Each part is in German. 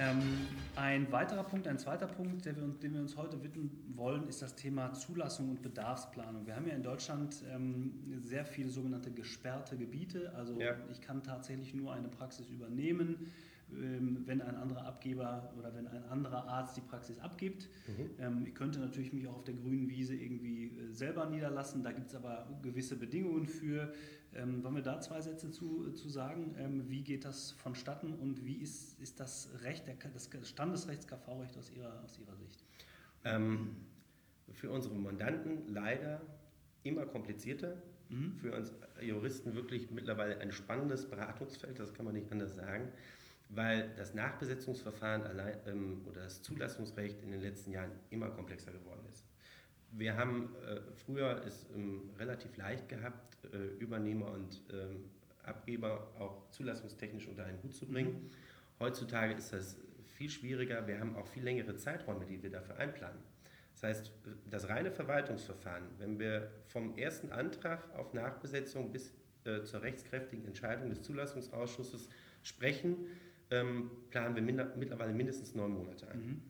Ähm, ein weiterer Punkt, ein zweiter Punkt, wir, dem wir uns heute widmen wollen, ist das Thema Zulassung und Bedarfsplanung. Wir haben ja in Deutschland ähm, sehr viele sogenannte gesperrte Gebiete. Also ja. ich kann tatsächlich nur eine Praxis übernehmen wenn ein anderer Abgeber oder wenn ein anderer Arzt die Praxis abgibt. Mhm. Ähm, ich könnte natürlich mich auch auf der grünen Wiese irgendwie äh, selber niederlassen, da gibt es aber gewisse Bedingungen für. Ähm, wollen wir da zwei Sätze zu, zu sagen? wie geht das vonstatten und wie ist, ist das Recht, das Standesrechts-KV-Recht aus Ihrer, aus Ihrer Sicht? Ähm, für unsere Mandanten leider immer komplizierter. Mhm. Für uns Juristen wirklich mittlerweile ein spannendes Beratungsfeld, das kann man nicht anders sagen weil das Nachbesetzungsverfahren allein, ähm, oder das Zulassungsrecht in den letzten Jahren immer komplexer geworden ist. Wir haben äh, früher es ähm, relativ leicht gehabt, äh, Übernehmer und ähm, Abgeber auch zulassungstechnisch unter einen Hut zu bringen. Heutzutage ist das viel schwieriger. Wir haben auch viel längere Zeiträume, die wir dafür einplanen. Das heißt, das reine Verwaltungsverfahren, wenn wir vom ersten Antrag auf Nachbesetzung bis äh, zur rechtskräftigen Entscheidung des Zulassungsausschusses sprechen, ähm, planen wir minder, mittlerweile mindestens neun Monate ein. Mhm.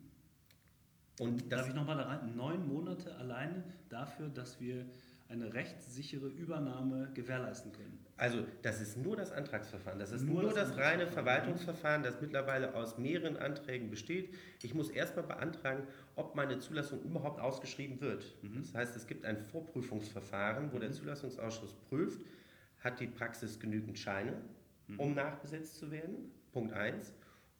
Und Darf ich nochmal da rein? Neun Monate alleine dafür, dass wir eine rechtssichere Übernahme gewährleisten können. Also das ist nur das Antragsverfahren. Das ist nur, nur das, das reine Verwaltungsverfahren, das mittlerweile aus mehreren Anträgen besteht. Ich muss erstmal beantragen, ob meine Zulassung überhaupt ausgeschrieben wird. Mhm. Das heißt, es gibt ein Vorprüfungsverfahren, wo mhm. der Zulassungsausschuss prüft, hat die Praxis genügend Scheine, mhm. um nachbesetzt zu werden. Punkt 1.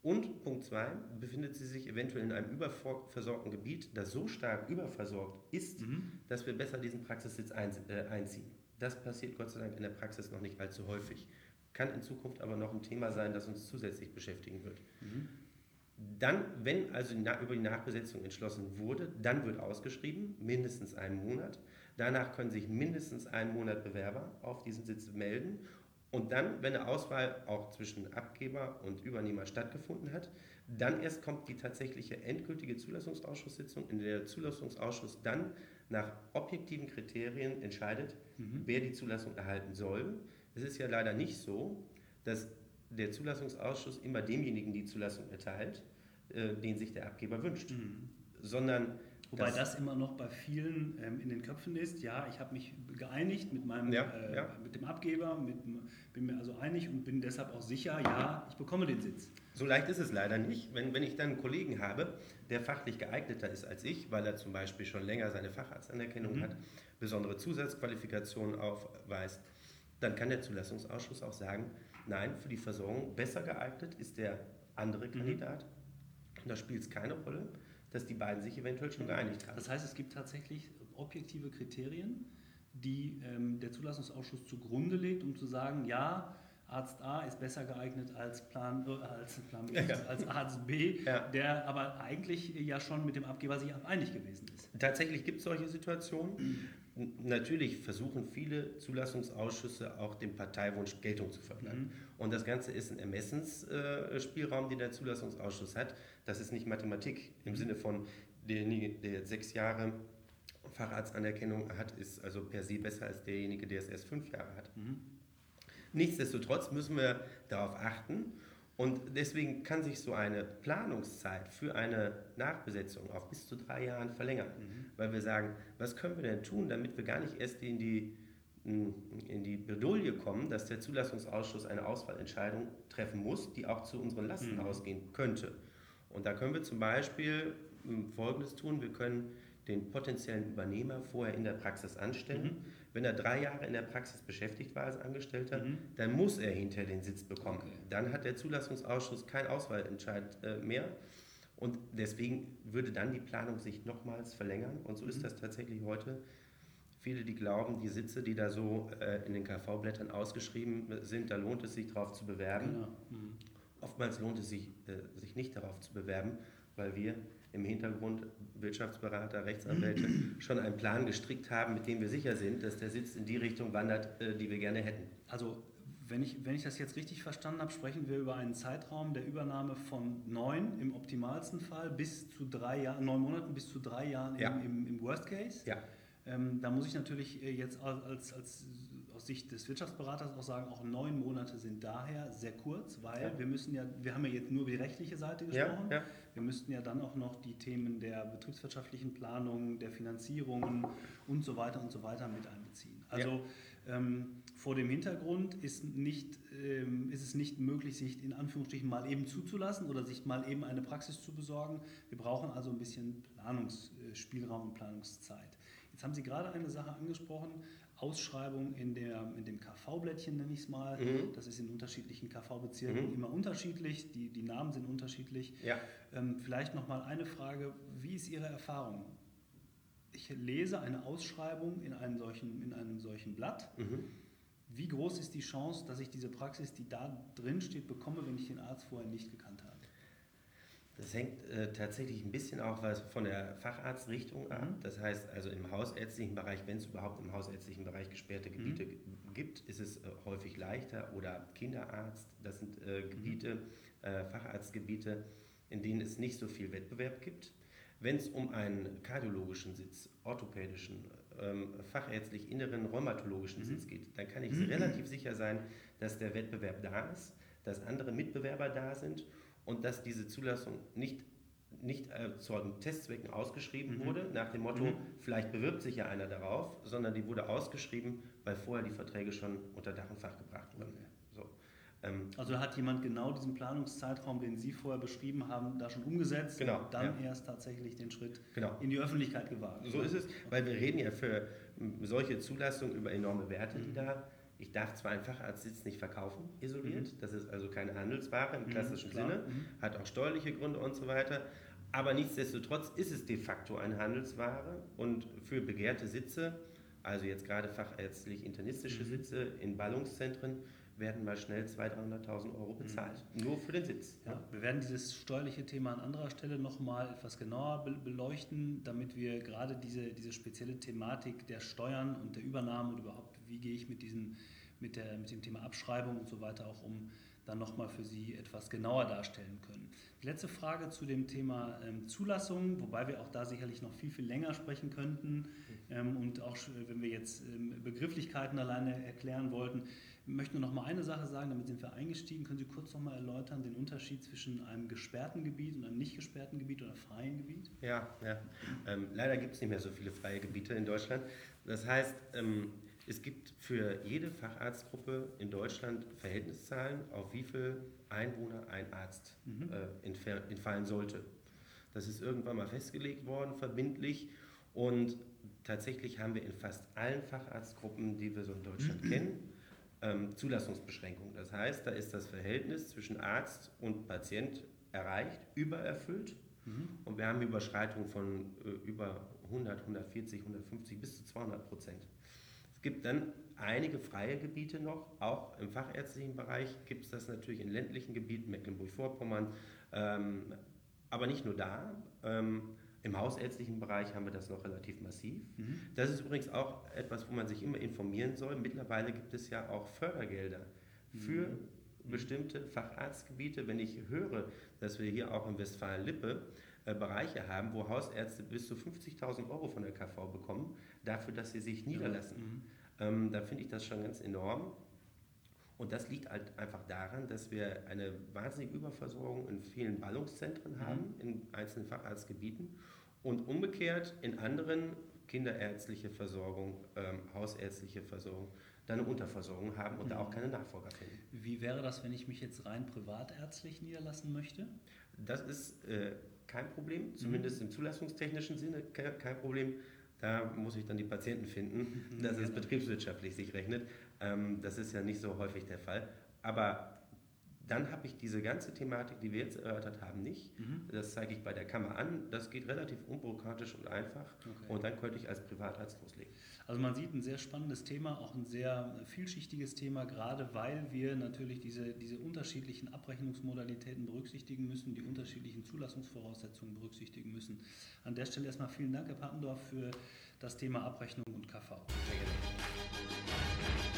Und Punkt 2, befindet sie sich eventuell in einem überversorgten Gebiet, das so stark überversorgt ist, mhm. dass wir besser diesen Praxissitz äh, einziehen. Das passiert Gott sei Dank in der Praxis noch nicht allzu häufig. Kann in Zukunft aber noch ein Thema sein, das uns zusätzlich beschäftigen wird. Mhm. Dann, wenn also über die Nachbesetzung entschlossen wurde, dann wird ausgeschrieben, mindestens einen Monat. Danach können sich mindestens einen Monat Bewerber auf diesen Sitz melden und dann, wenn eine Auswahl auch zwischen Abgeber und Übernehmer stattgefunden hat, dann erst kommt die tatsächliche endgültige Zulassungsausschusssitzung, in der der Zulassungsausschuss dann nach objektiven Kriterien entscheidet, mhm. wer die Zulassung erhalten soll. Es ist ja leider nicht so, dass der Zulassungsausschuss immer demjenigen die Zulassung erteilt, äh, den sich der Abgeber wünscht, mhm. sondern Wobei das, das, immer noch bei vielen ähm, in den Köpfen ist. Ja, ich habe mich geeinigt mit meinem, ja, äh, ja. mit dem Abgeber, mit, bin mir also einig und bin deshalb auch sicher, ja, ich bekomme den Sitz. So leicht ist es leider nicht. Wenn, wenn ich dann einen Kollegen habe, der fachlich geeigneter ist als ich, weil er zum Beispiel schon länger seine Facharztanerkennung mhm. hat, besondere Zusatzqualifikationen aufweist, dann kann der Zulassungsausschuss auch sagen, nein, für die Versorgung besser geeignet ist der andere mhm. Kandidat. Und da spielt es keine Rolle dass die beiden sich eventuell schon geeinigt haben. Das heißt, es gibt tatsächlich objektive Kriterien, die ähm, der Zulassungsausschuss zugrunde legt, um zu sagen, ja, Arzt A ist besser geeignet als, Plan, äh, als, Plan B, ja. als Arzt B, ja. der aber eigentlich ja schon mit dem Abgeber sich einig gewesen ist. Tatsächlich gibt es solche Situationen. Natürlich versuchen viele Zulassungsausschüsse auch dem Parteiwunsch Geltung zu verleihen. Mhm. Und das Ganze ist ein Ermessensspielraum, den der Zulassungsausschuss hat. Das ist nicht Mathematik im Sinne von derjenige, der jetzt sechs Jahre Facharztanerkennung hat, ist also per se besser als derjenige, der es erst fünf Jahre hat. Mhm. Nichtsdestotrotz müssen wir darauf achten und deswegen kann sich so eine Planungszeit für eine Nachbesetzung auf bis zu drei Jahren verlängern, mhm. weil wir sagen, was können wir denn tun, damit wir gar nicht erst in die, in die Bredouille kommen, dass der Zulassungsausschuss eine Auswahlentscheidung treffen muss, die auch zu unseren Lasten mhm. ausgehen könnte. Und da können wir zum Beispiel hm, Folgendes tun, wir können den potenziellen Übernehmer vorher in der Praxis anstellen. Mhm. Wenn er drei Jahre in der Praxis beschäftigt war als Angestellter, mhm. dann muss er hinterher den Sitz bekommen. Okay. Dann hat der Zulassungsausschuss keinen Auswahlentscheid äh, mehr. Und deswegen würde dann die Planung sich nochmals verlängern. Und so mhm. ist das tatsächlich heute. Viele, die glauben, die Sitze, die da so äh, in den KV-Blättern ausgeschrieben sind, da lohnt es sich darauf zu bewerben. Genau. Mhm. Oftmals lohnt es sich, äh, sich nicht darauf zu bewerben, weil wir im Hintergrund Wirtschaftsberater, Rechtsanwälte schon einen Plan gestrickt haben, mit dem wir sicher sind, dass der Sitz in die Richtung wandert, äh, die wir gerne hätten. Also wenn ich, wenn ich das jetzt richtig verstanden habe, sprechen wir über einen Zeitraum der Übernahme von neun im optimalsten Fall bis zu drei Jahren, neun Monaten bis zu drei Jahren ja. im, im, im, Worst Case. Ja. Ähm, da muss ich natürlich äh, jetzt als, als, aus Sicht des Wirtschaftsberaters auch sagen, auch neun Monate sind daher sehr kurz, weil ja. wir müssen ja, wir haben ja jetzt nur über die rechtliche Seite gesprochen, ja, ja. wir müssten ja dann auch noch die Themen der betriebswirtschaftlichen Planung, der Finanzierungen und so weiter und so weiter mit einbeziehen. Also ähm, vor dem Hintergrund ist, nicht, ähm, ist es nicht möglich, sich in Anführungsstrichen mal eben zuzulassen oder sich mal eben eine Praxis zu besorgen. Wir brauchen also ein bisschen Planungsspielraum und Planungszeit. Jetzt haben Sie gerade eine Sache angesprochen, Ausschreibung in, der, in dem KV-Blättchen nenne ich es mal. Mhm. Das ist in unterschiedlichen KV-Bezirken mhm. immer unterschiedlich, die, die Namen sind unterschiedlich. Ja. Ähm, vielleicht nochmal eine Frage, wie ist Ihre Erfahrung? Ich lese eine Ausschreibung in einem solchen, in einem solchen Blatt. Mhm. Wie groß ist die Chance, dass ich diese Praxis, die da drin steht, bekomme, wenn ich den Arzt vorher nicht gekannt habe? Das hängt äh, tatsächlich ein bisschen auch was von der Facharztrichtung ab. Mhm. Das heißt also im hausärztlichen Bereich, wenn es überhaupt im hausärztlichen Bereich gesperrte mhm. Gebiete mhm. gibt, ist es äh, häufig leichter. Oder Kinderarzt, das sind äh, Gebiete, mhm. Facharztgebiete, in denen es nicht so viel Wettbewerb gibt. Wenn es um einen kardiologischen Sitz, orthopädischen, ähm, fachärztlich inneren rheumatologischen mhm. Sitz geht, dann kann ich mhm. relativ sicher sein, dass der Wettbewerb da ist, dass andere Mitbewerber da sind und dass diese Zulassung nicht, nicht äh, zu Testzwecken ausgeschrieben mhm. wurde, nach dem Motto, mhm. vielleicht bewirbt sich ja einer darauf, sondern die wurde ausgeschrieben, weil vorher die Verträge schon unter Dach und Fach gebracht wurden. So. Ähm, also hat jemand genau diesen Planungszeitraum, den Sie vorher beschrieben haben, da schon umgesetzt genau, und dann ja. erst tatsächlich den Schritt genau. in die Öffentlichkeit gewagt. So ist es, weil wir reden ja für solche Zulassungen über enorme Werte, die mhm. da ich darf zwar einen Facharztsitz nicht verkaufen, isoliert, mhm. das ist also keine Handelsware im mhm, klassischen mhm, Sinne, mhm. hat auch steuerliche Gründe und so weiter, aber nichtsdestotrotz ist es de facto eine Handelsware und für begehrte Sitze, also jetzt gerade fachärztlich-internistische mhm. Sitze in Ballungszentren, werden mal schnell 200.000, 300.000 Euro bezahlt. Mhm. Nur für den Sitz. Ja, wir werden dieses steuerliche Thema an anderer Stelle nochmal etwas genauer beleuchten, damit wir gerade diese, diese spezielle Thematik der Steuern und der Übernahme und überhaupt, wie gehe ich mit, diesen, mit, der, mit dem Thema Abschreibung und so weiter auch um, dann nochmal für Sie etwas genauer darstellen können. Die letzte Frage zu dem Thema ähm, Zulassung, wobei wir auch da sicherlich noch viel, viel länger sprechen könnten ähm, und auch wenn wir jetzt ähm, Begrifflichkeiten alleine erklären wollten, möchte nur noch mal eine Sache sagen, damit sind wir eingestiegen. Können Sie kurz noch mal erläutern den Unterschied zwischen einem gesperrten Gebiet und einem nicht gesperrten Gebiet oder freien Gebiet? Ja, ja. Ähm, leider gibt es nicht mehr so viele freie Gebiete in Deutschland. Das heißt, ähm, es gibt für jede Facharztgruppe in Deutschland Verhältniszahlen, auf wie viel Einwohner ein Arzt mhm. äh, entfallen sollte. Das ist irgendwann mal festgelegt worden, verbindlich. Und tatsächlich haben wir in fast allen Facharztgruppen, die wir so in Deutschland kennen, ähm, Zulassungsbeschränkung. Das heißt, da ist das Verhältnis zwischen Arzt und Patient erreicht, übererfüllt. Mhm. Und wir haben Überschreitungen von äh, über 100, 140, 150 bis zu 200 Prozent. Es gibt dann einige freie Gebiete noch, auch im fachärztlichen Bereich gibt es das natürlich in ländlichen Gebieten, Mecklenburg-Vorpommern, ähm, aber nicht nur da. Ähm, im hausärztlichen Bereich haben wir das noch relativ massiv. Mhm. Das ist übrigens auch etwas, wo man sich immer informieren soll. Mittlerweile gibt es ja auch Fördergelder für mhm. bestimmte Facharztgebiete. Wenn ich höre, dass wir hier auch in Westfalen-Lippe äh, Bereiche haben, wo Hausärzte bis zu 50.000 Euro von der KV bekommen, dafür, dass sie sich niederlassen, mhm. Ähm, da finde ich das schon ganz enorm. Und das liegt halt einfach daran, dass wir eine wahnsinnige Überversorgung in vielen Ballungszentren mhm. haben, in einzelnen Facharztgebieten und umgekehrt in anderen kinderärztliche Versorgung, ähm, hausärztliche Versorgung, dann eine Unterversorgung haben und mhm. da auch keine Nachfolger finden. Wie wäre das, wenn ich mich jetzt rein privatärztlich niederlassen möchte? Das ist äh, kein Problem, zumindest mhm. im zulassungstechnischen Sinne kein Problem. Da muss ich dann die Patienten finden, mhm, dass es betriebswirtschaftlich sich rechnet. Ähm, das ist ja nicht so häufig der Fall. Aber dann habe ich diese ganze Thematik, die wir jetzt erörtert haben, nicht. Mhm. Das zeige ich bei der Kammer an. Das geht relativ unbürokratisch und einfach. Okay. Und dann könnte ich als Privatarzt loslegen. Also man sieht ein sehr spannendes Thema, auch ein sehr vielschichtiges Thema, gerade weil wir natürlich diese, diese unterschiedlichen Abrechnungsmodalitäten berücksichtigen müssen, die unterschiedlichen Zulassungsvoraussetzungen berücksichtigen müssen. An der Stelle erstmal vielen Dank, Herr Pappendorf, für das Thema Abrechnung und KV. Sehr gerne.